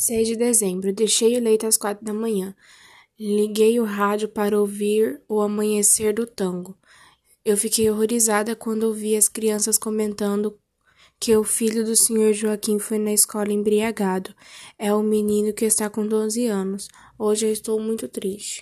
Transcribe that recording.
6 de dezembro. Deixei o leito às quatro da manhã. Liguei o rádio para ouvir o amanhecer do tango. Eu fiquei horrorizada quando ouvi as crianças comentando que o filho do senhor Joaquim foi na escola embriagado. É o menino que está com 12 anos. Hoje eu estou muito triste.